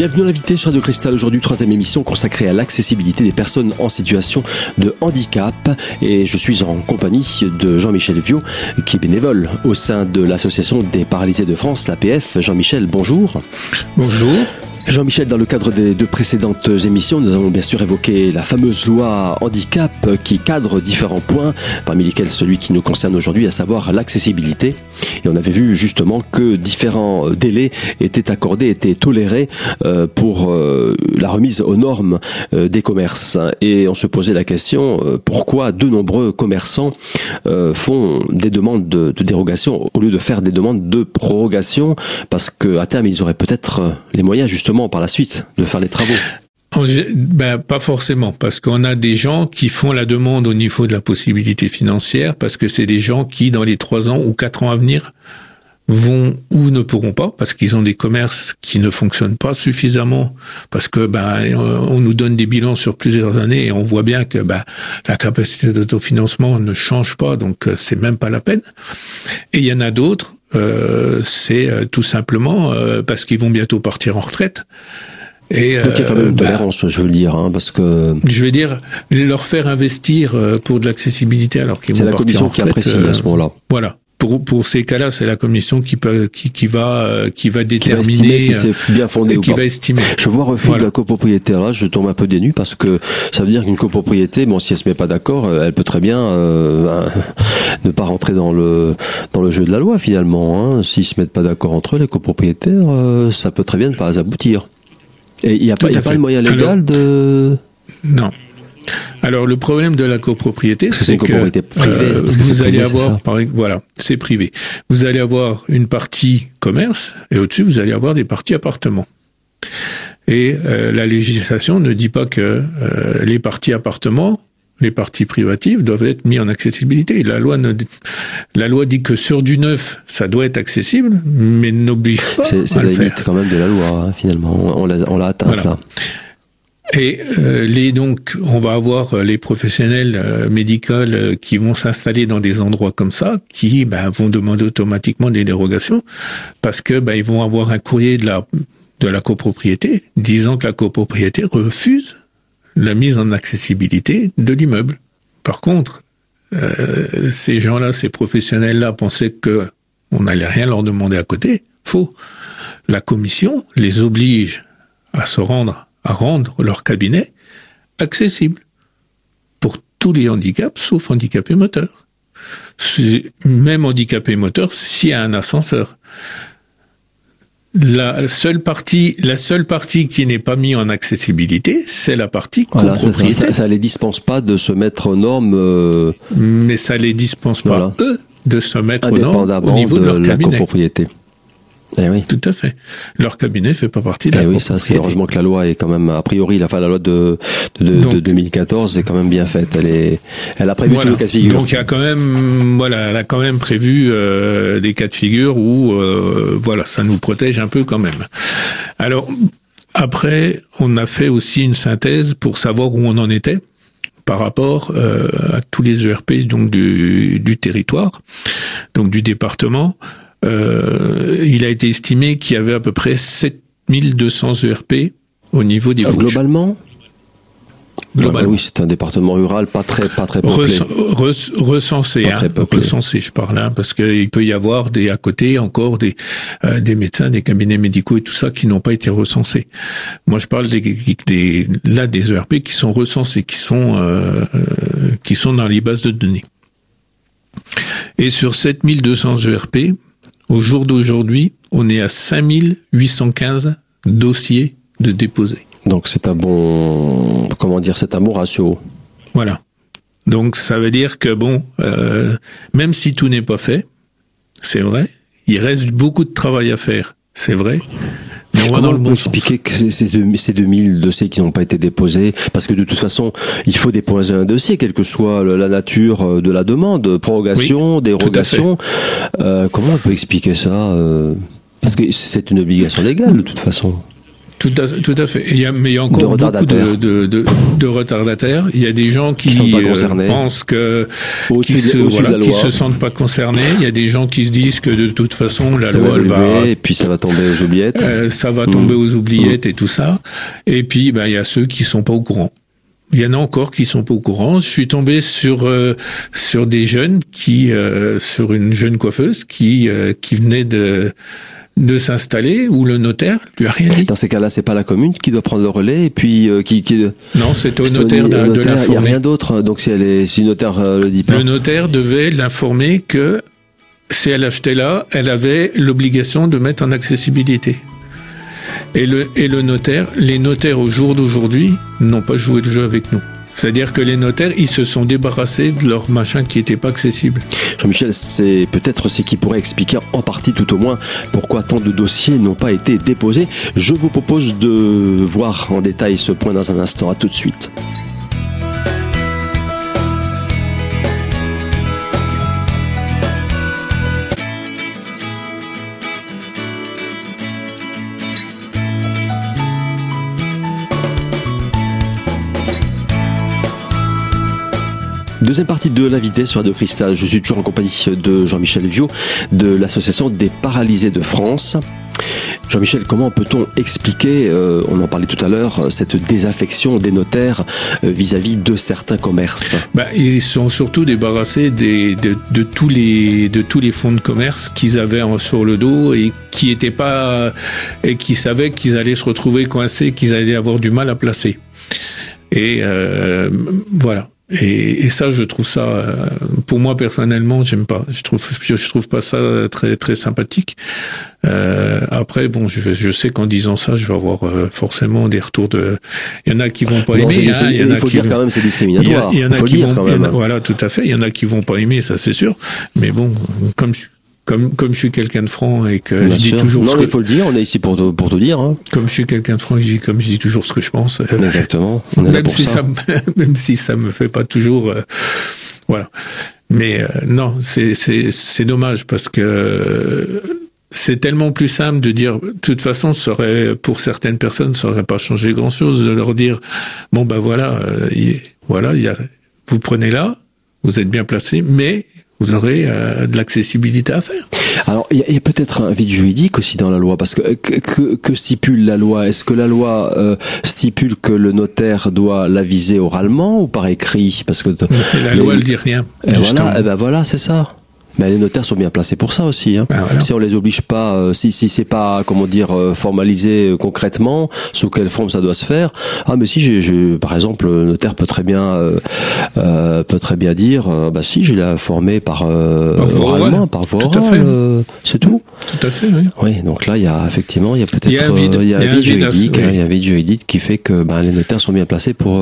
Bienvenue à l'invité sur Radio Cristal. Aujourd'hui, troisième émission consacrée à l'accessibilité des personnes en situation de handicap. Et je suis en compagnie de Jean-Michel Viau, qui est bénévole au sein de l'Association des paralysés de France, l'APF. Jean-Michel, bonjour. Bonjour. Jean-Michel, dans le cadre des deux précédentes émissions, nous avons bien sûr évoqué la fameuse loi handicap qui cadre différents points, parmi lesquels celui qui nous concerne aujourd'hui, à savoir l'accessibilité. Et on avait vu justement que différents délais étaient accordés, étaient tolérés euh, pour euh, la remise aux normes euh, des commerces. Et on se posait la question, pourquoi de nombreux commerçants font des demandes de, de dérogation au lieu de faire des demandes de prorogation, parce qu'à terme, ils auraient peut-être les moyens justement par la suite de faire les travaux ben, pas forcément, parce qu'on a des gens qui font la demande au niveau de la possibilité financière, parce que c'est des gens qui, dans les trois ans ou quatre ans à venir, vont ou ne pourront pas, parce qu'ils ont des commerces qui ne fonctionnent pas suffisamment, parce que ben on nous donne des bilans sur plusieurs années et on voit bien que ben la capacité d'autofinancement ne change pas, donc euh, c'est même pas la peine. Et il y en a d'autres euh, c'est euh, tout simplement euh, parce qu'ils vont bientôt partir en retraite. Et, Donc il y a quand même une bah, tolérance, je veux dire, hein, parce que... Je vais dire, leur faire investir pour de l'accessibilité alors qu'ils vont partir en retraite. C'est la commission qui apprécie à ce moment-là. Voilà pour, pour ces cas-là, c'est la commission qui peut qui, qui va qui va déterminer qui va si c'est bien fondé ou qui va estimer. Je vois refus de la copropriété. Là, je tombe un peu dénu parce que ça veut dire qu'une copropriété, bon, si elle se met pas d'accord, euh, elle peut très bien euh, ne pas rentrer dans le dans le jeu de la loi finalement. Hein. S'ils se mettent pas d'accord entre eux, les copropriétaires, euh, ça peut très bien ne pas aboutir. Et il n'y a, pas, y a pas de moyen légal de non. Alors le problème de la copropriété, c'est que euh, vous allez avoir, voilà, c'est privé. Vous allez avoir une partie commerce et au-dessus vous allez avoir des parties appartements. Et euh, la législation ne dit pas que euh, les parties appartements, les parties privatives doivent être mis en accessibilité. La loi ne, la loi dit que sur du neuf, ça doit être accessible, mais n'oblige pas. C'est la limite quand même de la loi hein, finalement. On l'a atteint là. Et euh, les donc, on va avoir euh, les professionnels euh, médicaux euh, qui vont s'installer dans des endroits comme ça, qui ben, vont demander automatiquement des dérogations parce que ben, ils vont avoir un courrier de la de la copropriété disant que la copropriété refuse la mise en accessibilité de l'immeuble. Par contre, ces gens-là, ces professionnels-là pensaient que on n'allait rien leur demander à côté. Faux. La commission les oblige à se rendre à rendre leur cabinet accessible pour tous les handicaps, sauf handicapés moteurs. Même handicapé moteur s'il y a un ascenseur. La seule partie, la seule partie qui n'est pas mise en accessibilité, c'est la partie copropriété. ça, les dispense pas de se mettre aux normes. Euh, Mais ça les dispense pas eux de se mettre aux normes au niveau de, leur cabinet. copropriété. Eh oui. Tout à fait. Leur cabinet fait pas partie de eh la oui, ça, c'est heureusement que la loi est quand même, a priori, la, loi de, de, de 2014 est quand même bien faite. Elle est, elle a prévu tous les cas de figure. Donc il y a quand même, voilà, elle a quand même prévu euh, des cas de figure où, euh, voilà, ça nous protège un peu quand même. Alors après, on a fait aussi une synthèse pour savoir où on en était par rapport euh, à tous les ERP donc du, du territoire, donc du département. Euh, il a été estimé qu'il y avait à peu près 7200 ERP au niveau des ah, Globalement Globalement. oui, c'est un département rural pas très pas très peuplé. recensé, hein, recensé, je parle, hein, parce qu'il peut y avoir des à côté encore des euh, des médecins, des cabinets médicaux et tout ça qui n'ont pas été recensés. Moi, je parle des, des là des ERP qui sont recensés, qui sont euh, qui sont dans les bases de données. Et sur 7200 ERP, au jour d'aujourd'hui, on est à 5815 dossiers de déposés. Donc c'est un bon, comment dire, c'est un bon ratio. Voilà. Donc ça veut dire que bon, euh, même si tout n'est pas fait, c'est vrai, il reste beaucoup de travail à faire, c'est vrai. Comment on peut expliquer que ces 2000 dossiers qui n'ont pas été déposés? Parce que de toute façon, il faut déposer un dossier, quelle que soit la nature euh, de la demande, prorogation, dérogation. Euh, comment on peut expliquer ça euh, Parce que c'est une obligation légale de toute façon. Tout à, tout à fait. Il y a, mais il y a encore beaucoup de, de, de, de, retardataires. Il y a des gens qui, euh, pensent que qui se, voilà, qui se sentent pas concernés. Il y a des gens qui se disent que de toute façon la loi elle va et puis ça va tomber aux oubliettes. Euh, ça va tomber mmh. aux oubliettes et tout ça. Et puis ben il y a ceux qui sont pas au courant. Il y en a encore qui sont pas au courant. Je suis tombé sur euh, sur des jeunes qui euh, sur une jeune coiffeuse qui euh, qui venait de de s'installer ou le notaire lui a rien dit. Dans ces cas-là, c'est pas la commune qui doit prendre le relais et puis qui, qui non, c'est au notaire, de, l'informer. Il n'y a rien d'autre. Donc si elle est si le notaire le dit pas. Le notaire devait l'informer que si elle achetait là, elle avait l'obligation de mettre en accessibilité. Et le, et le notaire, les notaires au jour d'aujourd'hui n'ont pas joué le jeu avec nous. C'est-à-dire que les notaires, ils se sont débarrassés de leur machin qui n'était pas accessible. Jean-Michel, c'est peut-être ce qui pourrait expliquer en partie tout au moins pourquoi tant de dossiers n'ont pas été déposés. Je vous propose de voir en détail ce point dans un instant. À tout de suite. Deuxième partie de l'invité sur Radio Cristal. Je suis toujours en compagnie de Jean-Michel Viau de l'association des paralysés de France. Jean-Michel, comment peut-on expliquer, euh, on en parlait tout à l'heure, cette désaffection des notaires euh, vis-à-vis de certains commerces? Bah, Ils sont surtout débarrassés des, de, tous les, de tous les fonds de commerce qu'ils avaient sur le dos et qui étaient pas et qui savaient qu'ils allaient se retrouver coincés, qu'ils allaient avoir du mal à placer. Et euh, voilà. Et, et, ça, je trouve ça, euh, pour moi personnellement, j'aime pas. Je trouve, je, trouve pas ça très très sympathique. Euh, après, bon, je, je sais qu'en disant ça, je vais avoir euh, forcément des retours de. Il y en a qui vont pas aimer. Hein, il y en a faut qui dire quand même c'est discriminatoire. Il y, en a, qui vont. voilà, tout à fait. Il y en a qui vont pas aimer, ça c'est sûr. Mais bon, comme comme comme je suis quelqu'un de franc et que je dis toujours non, ce il faut le dire, on est ici pour te, pour te dire. Hein. Comme je suis quelqu'un de franc, je dis comme je dis toujours ce que je pense. Exactement. On est même si ça. même si ça me fait pas toujours, euh, voilà. Mais euh, non, c'est c'est c'est dommage parce que c'est tellement plus simple de dire, de toute façon, ça aurait, pour certaines personnes, ça aurait pas changé grand chose de leur dire, bon ben voilà, euh, voilà, il y a, vous prenez là, vous êtes bien placé, mais vous aurez euh, de l'accessibilité à faire. Alors, il y a, peut-être un vide juridique aussi dans la loi, parce que que, que stipule la loi? Est-ce que la loi euh, stipule que le notaire doit l'aviser oralement ou par écrit? Parce que la loi, elle dit rien. Et voilà, eh ben voilà, c'est ça. Mais les notaires sont bien placés pour ça aussi. Hein. Ben si on les oblige pas, euh, si si c'est pas comment dire euh, formalisé euh, concrètement, sous quelle forme ça doit se faire. Ah mais si j'ai, par exemple, le notaire peut très bien peut très bien dire, bah si j'ai la formé par par voie c'est tout. Tout à fait. Oui. oui donc là il y a effectivement il y a peut-être il y a un vide, juridique, il y a un vide juridique qui fait que ben, les notaires sont bien placés pour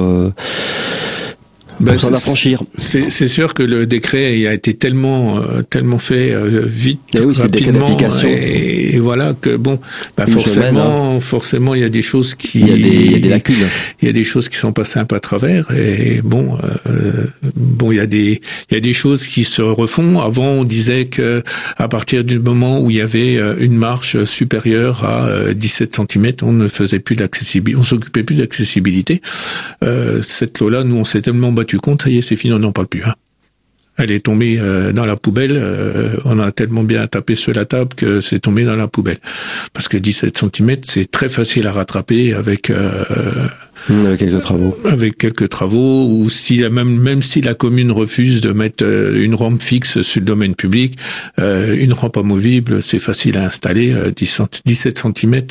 ben, s'en affranchir. C'est sûr que le décret a été tellement euh, tellement fait euh, vite, et eh oui, rapidement, et, et, voilà que bon, bah forcément, hein. forcément, il y a des choses qui, il y a des, il y a des lacunes, il y a des choses qui sont passées un peu à travers, et bon, euh, bon, il y a des, il y a des choses qui se refont. Avant, on disait que à partir du moment où il y avait une marche supérieure à 17 cm, on ne faisait plus d'accessibilité, on s'occupait plus d'accessibilité. cette loi-là, nous, on s'est tellement battu tu comptes, ça y est, c'est fini, on n'en parle plus. Hein. Elle est tombée euh, dans la poubelle. Euh, on a tellement bien tapé sur la table que c'est tombé dans la poubelle. Parce que 17 cm, c'est très facile à rattraper avec euh, avec quelques travaux. Avec quelques travaux, ou si même même si la commune refuse de mettre une rampe fixe sur le domaine public, une rampe amovible, c'est facile à installer. 17 cm,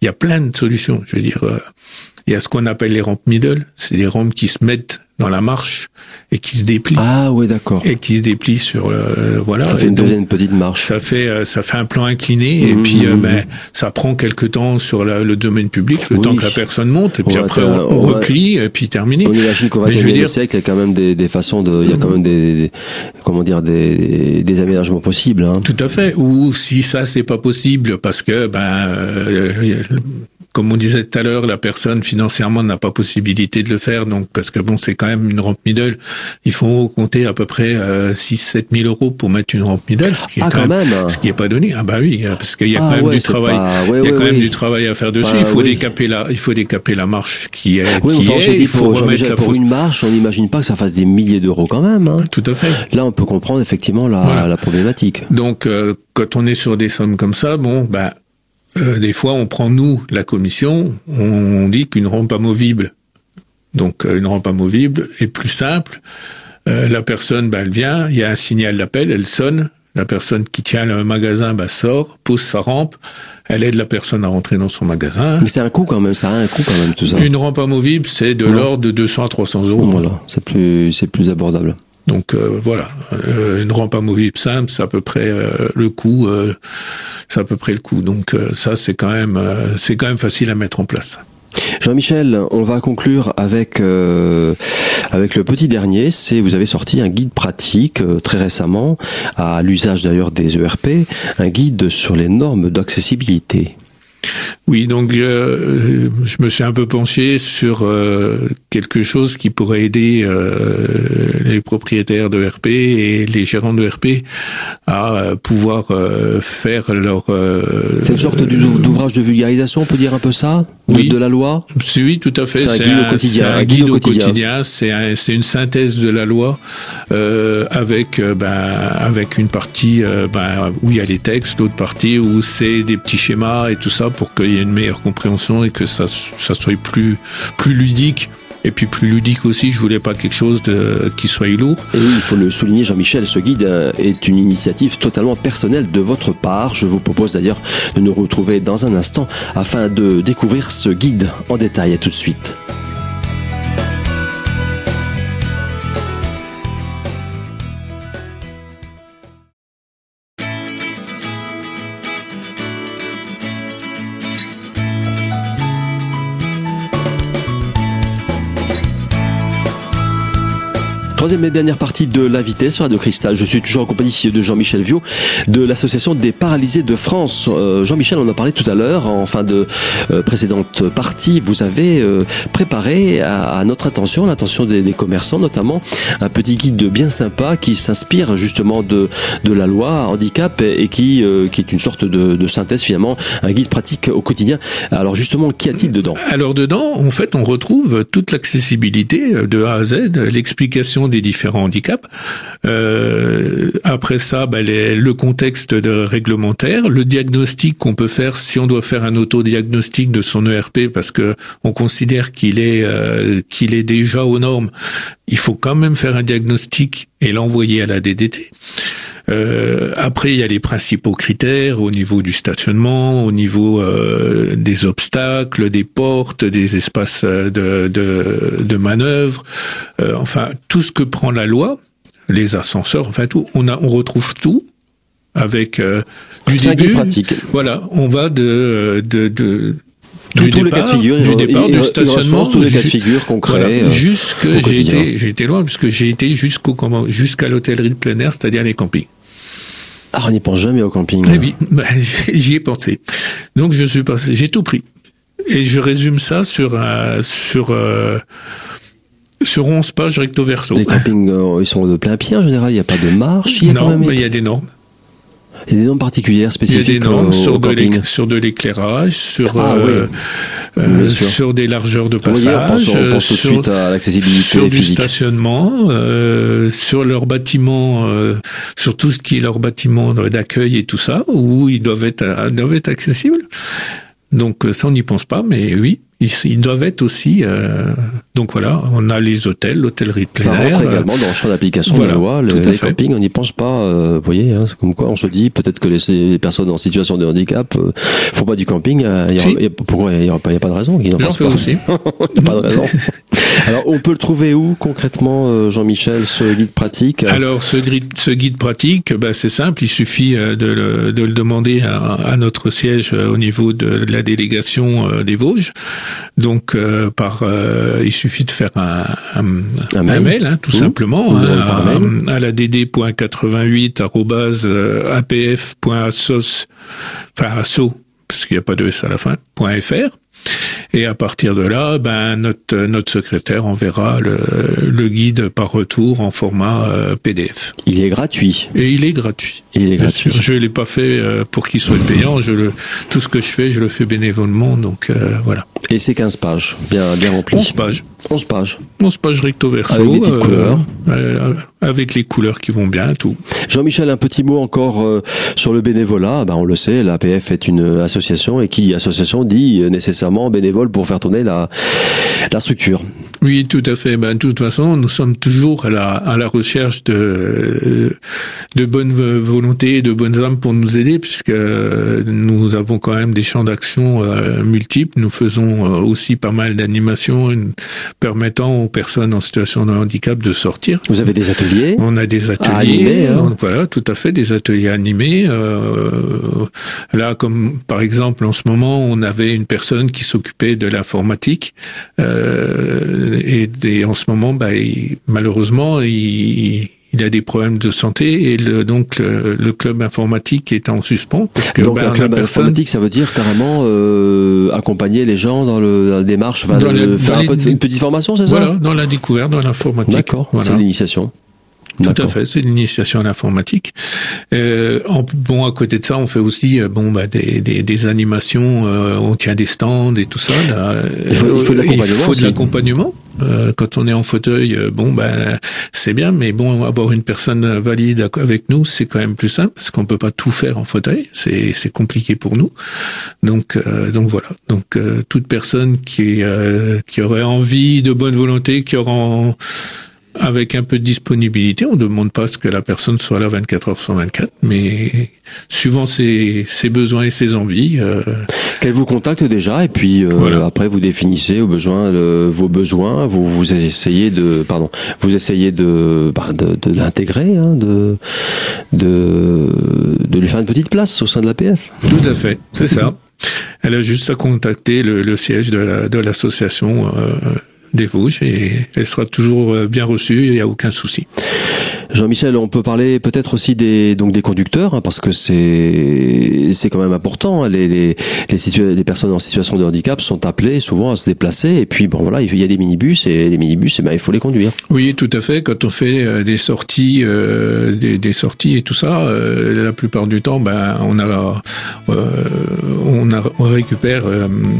il y a plein de solutions. Je veux dire, il y a ce qu'on appelle les rampes middle, c'est des rampes qui se mettent dans la marche et qui se déplie. Ah oui, d'accord. Et qui se déplie sur le voilà. Ça fait une deuxième petite marche. Ça fait euh, ça fait un plan incliné et mmh, puis euh, mmh, ben mmh. ça prend quelque temps sur le domaine public, le temps que la personne monte et puis après on, replie et puis terminé. On imagine qu'au XXIe siècle, il y a quand même des, des façons de, il y a quand même des, comment dire des, des aménagements possibles. Hein. Tout à fait. Ou si ça c'est pas possible parce que ben euh, comme on disait tout à l'heure, la personne financièrement n'a pas possibilité de le faire, donc parce que bon, c'est quand même une rampe middle. Il faut compter à peu près euh, 6-7 000 euros pour mettre une rampe middle, ce qui est Ah, quand, quand même, même. ce qui est pas donné. Ah bah oui, parce qu'il y a Ah quand même ouais, du travail. pas- ouais, il y a ouais, quand même du travail à faire dessus. Bah il faut décaper la, il faut décaper la marche qui est, Oui, qui enfin, est. dit, il faut pour, remettre la pour fausse. une marche, on n'imagine pas que ça fasse des milliers d'euros quand même. hein. Tout à fait. Là, on peut comprendre effectivement la, Voilà. la problématique. Donc, euh, quand on est sur des sommes comme ça, bon, bah, euh, des fois, on prend nous, la commission, on dit qu'une rampe amovible, donc euh, une rampe amovible est plus simple. Euh, la personne, bah, elle vient, il y a un signal d'appel, elle sonne. La personne qui tient le magasin bah, sort, pose sa rampe, elle aide la personne à rentrer dans son magasin. Mais c'est un coût quand même, ça a un coût quand même tout ça. Une rampe amovible, c'est de l'ordre de 200 à 300 euros. Voilà, c'est plus, c'est plus abordable. Donc euh, voilà, Euh, une rampe amovible simple, c'est à peu près euh, le coût, euh, c'est à peu près le coût. Donc euh, ça, c'est quand même, euh, c'est facile à mettre en place. Jean-Michel, on va conclure avec euh, le petit dernier. C'est vous avez sorti un guide pratique euh, très récemment à l'usage d'ailleurs des ERP, un guide sur les normes d'accessibilité. Oui, donc euh, je me suis un peu penché sur euh, quelque chose qui pourrait aider euh, les propriétaires de RP et les gérants de RP à euh, pouvoir euh, faire leur. euh, C'est une sorte d'ou- d'ouvrage de vulgarisation, on peut dire un peu ça, Oui. de la loi? Oui, tout à fait. C'est un guide au quotidien, c'est un guide au quotidien. C'est un- une synthèse de la loi euh, avec euh, ben, avec une partie euh, ben, où il y a les textes, l'autre partie où c'est des petits schémas et tout ça pour qu'il une meilleure compréhension et que ça ça soit plus plus ludique. Et puis plus ludique aussi, je voulais pas quelque chose qui soit lourd. Et oui, il faut le souligner, Jean-Michel, ce guide euh, est une initiative totalement personnelle de votre part. Je vous propose d'ailleurs de nous retrouver dans un instant afin de découvrir ce guide en détail. À tout de suite. Troisième et dernière partie de l'invité sur Radio Cristal. Je suis toujours en compagnie de Jean-Michel Viau de l'association des paralysés de France. Euh, Jean-Michel, on en parlait tout à l'heure en fin de euh, précédente partie. Vous avez euh, préparé à, à notre attention, l'attention des, des commerçants notamment, un petit guide bien sympa qui s'inspire justement de, de la loi handicap et, qui, euh, qui est une sorte de, de synthèse finalement, un guide pratique au quotidien. Alors justement, qu'y a-t-il dedans? Alors dedans, en fait, on retrouve toute l'accessibilité de A à Z, l'explication des différents handicaps. Euh, après ça, bah, le contexte réglementaire, le diagnostic qu'on peut faire si on doit faire un autodiagnostic de son ERP parce que on considère qu'il est euh, qu'il est déjà aux normes. Il faut quand même faire un diagnostic et l'envoyer à la DDT. Euh, après, il y a les principaux critères au niveau du stationnement, au niveau euh, des obstacles, des portes, des espaces euh, de, de, de manœuvre, euh, enfin tout ce que prend la loi, les ascenseurs, enfin tout, on a, on retrouve tout avec euh, du début. pratique. Voilà, on va de de, de du tous les départ, cas de figure, du départ, du stationnement, tous les cas de figure concrets. voilà, euh, jusque j'ai été j'ai été loin puisque j'ai été jusqu'au comment- jusqu'à l'hôtellerie de plein air, c'est-à-dire les campings. Ah, on n'y pense jamais au camping. Eh oui, bah, j'y ai pensé. Donc je suis passé, j'ai tout pris. Et je résume ça sur un, sur euh, sur 11 pages recto verso. Les campings, euh, ils sont de plein pied en général, il n'y a pas de marche. Il y a, quand Non, même- mais il y a des normes. Il y a des normes particulières, Il y a spécifiques des normes au sur, de sur l'éclairage, sur Ah, euh, oui. euh, sur des largeurs de on passage, pense, on pense tout de sur, suite à l'accessibilité sur du physique. stationnement, euh, sur leur bâtiment, euh, sur tout ce qui est leur bâtiment d'accueil et tout ça, où ils doivent être, euh, doivent être accessibles. Donc ça, on n'y pense pas, mais oui, ils, ils doivent être aussi. euh, donc voilà, on a les hôtels, l'hôtellerie de Ça plein rentre euh, également dans le champ d'application voilà, de la loi. Le- les fait. campings, on n'y pense pas. euh, vous voyez, hein, c'est comme quoi on se dit peut-être que les, les personnes en situation de handicap euh, font pas du camping. euh, il Si. y a- pourquoi il n'y a, pas- a de raison qu'ils n'en fassent pas. aussi. Il n'y a pas de raison. Alors, on peut le trouver où concrètement, euh, Jean-Michel, ce guide pratique? Alors, ce guide, ce guide pratique, bah, c'est simple, il suffit de le, de le demander à, à notre siège au niveau de la délégation des Vosges. Donc, euh, par, euh, il suffit de faire un, un, Un un mail. hein, tout Mmh. simplement, hein, mail. à, à la dd.88 arrobase, euh, enfin asso, parce qu'il n'y a pas de S à la fin, .fr. Et à partir de là, ben notre notre secrétaire enverra le, le guide par retour en format euh, PDF. Il est gratuit. Et il est gratuit. Il est gratuit. Je l'ai pas fait euh, pour qu'il soit payant. Je le tout ce que je fais, je le fais bénévolement. Donc euh, voilà. Et c'est 15 pages, bien, bien rempli. 11 pages. 11 pages. 11 pages recto verso. Avec petites couleurs. avec les couleurs qui vont bien, tout. Jean-Michel, un petit mot encore sur le bénévolat. Ben, on le sait, l'APF est une association et qui association dit euh, nécessairement bénévole pour faire tourner la structure. Oui, tout à fait. Ben, de toute façon, nous sommes toujours à la, à la recherche de, de bonnes volontés et de bonnes âmes pour nous aider, puisque nous avons quand même des champs d'action euh, multiples. Nous faisons euh, aussi pas mal d'animations une- permettant aux personnes en situation de handicap de sortir. Vous avez des ateliers On a des ateliers, animer, hein. on- voilà, tout à fait, des ateliers animés. euh, là, comme par exemple, en ce moment, on avait une personne qui s'occupait de l'informatique, euh, et en ce moment, bah, il- malheureusement, il, il a des problèmes de santé, et le, donc le, le club informatique est en suspens parce que Donc bah, un club personne- informatique, ça veut dire carrément euh, accompagner les gens dans, le, dans la démarche, enfin, Dans faire dans un peu de- les- une petite formation, c'est Voilà, dans la découverte, dans ça l'informatique. D'accord, Voilà. c'est l'initiation. Tout à fait, c'est l'initiation à l'informatique. Euh, en- bon, à côté de ça, on fait aussi euh, bon bah des, des, des animations, euh, on tient des stands et tout ça. Là. Il faut- il faut de Euh, l'accompagnement. Euh, quand on est en fauteuil, bon ben c'est bien, mais bon avoir une personne valide avec nous, c'est quand même plus simple parce qu'on peut pas tout faire en fauteuil, c'est c'est compliqué pour nous. Donc euh, donc voilà. Donc euh, toute personne qui euh, qui aurait envie de bonne volonté, qui aura en- avec un peu de disponibilité, on ne demande pas ce que la personne soit là 24 heures sur 24, mais suivant ses, ses besoins et ses envies. euh, Qu'elle vous contacte déjà et puis euh, Voilà. après vous définissez au besoin le- vos besoins, vous vous essayez de pardon, vous essayez de bah, de, de l'intégrer, hein, de de de lui faire une petite place au sein de l'APF. tout à fait, c'est ça. Elle a juste à contacter le, le siège de la- de l'association euh, des Vosges et elle sera toujours euh, bien reçue, il n'y a aucun souci. Jean-Michel, on peut parler peut-être aussi des donc des conducteurs hein, parce que c'est c'est quand même important. hein. Les les les, situa- les personnes en situation de handicap sont appelées souvent à se déplacer et puis bon voilà il y a des minibus et les minibus eh ben il faut les conduire. Oui, tout à fait. Quand on fait euh, des sorties, euh, des, des sorties et tout ça, euh, la plupart du temps, ben on a, euh, on, a on récupère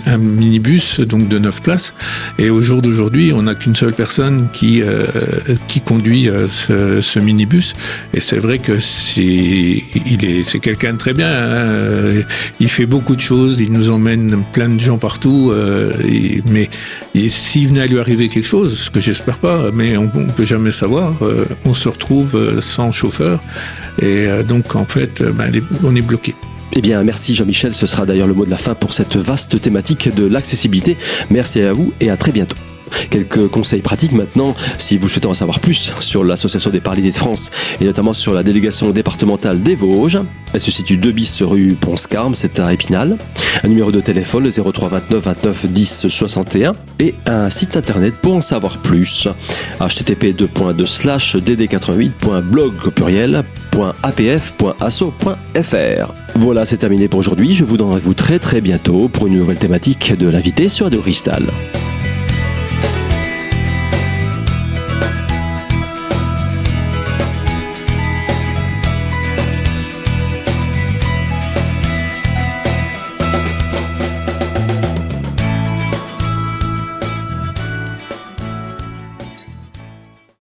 un minibus donc de 9 places. Et au jour d'aujourd'hui, on n'a qu'une seule personne qui euh, qui conduit euh, ce, minibus. Et c'est vrai que c'est il est c'est quelqu'un de très bien. hein. Il fait beaucoup de choses. Il nous emmène plein de gens partout. euh, mais et s'il venait à lui arriver quelque chose, ce que j'espère pas, mais on, on peut jamais savoir, on se retrouve sans chauffeur et donc en fait, ben, on est bloqué. Eh bien, merci Jean-Michel. Ce sera d'ailleurs le mot de la fin pour cette vaste thématique de l'accessibilité. Merci à vous et à très bientôt. Quelques conseils pratiques maintenant, si vous souhaitez en savoir plus sur l'Association des paralysés de France et notamment sur la délégation départementale des Vosges. Elle se situe 2 bis rue Ponce-Carme, c'est à Épinal. Un numéro de téléphone, le 03 29 29 10 61 et un site internet pour en savoir plus. http dd88.blog au pluriel .apf.asso.fr. Voilà, c'est terminé pour aujourd'hui. Je vous donne rendez-vous très très bientôt pour une nouvelle thématique de l'invité sur Radio Cristal.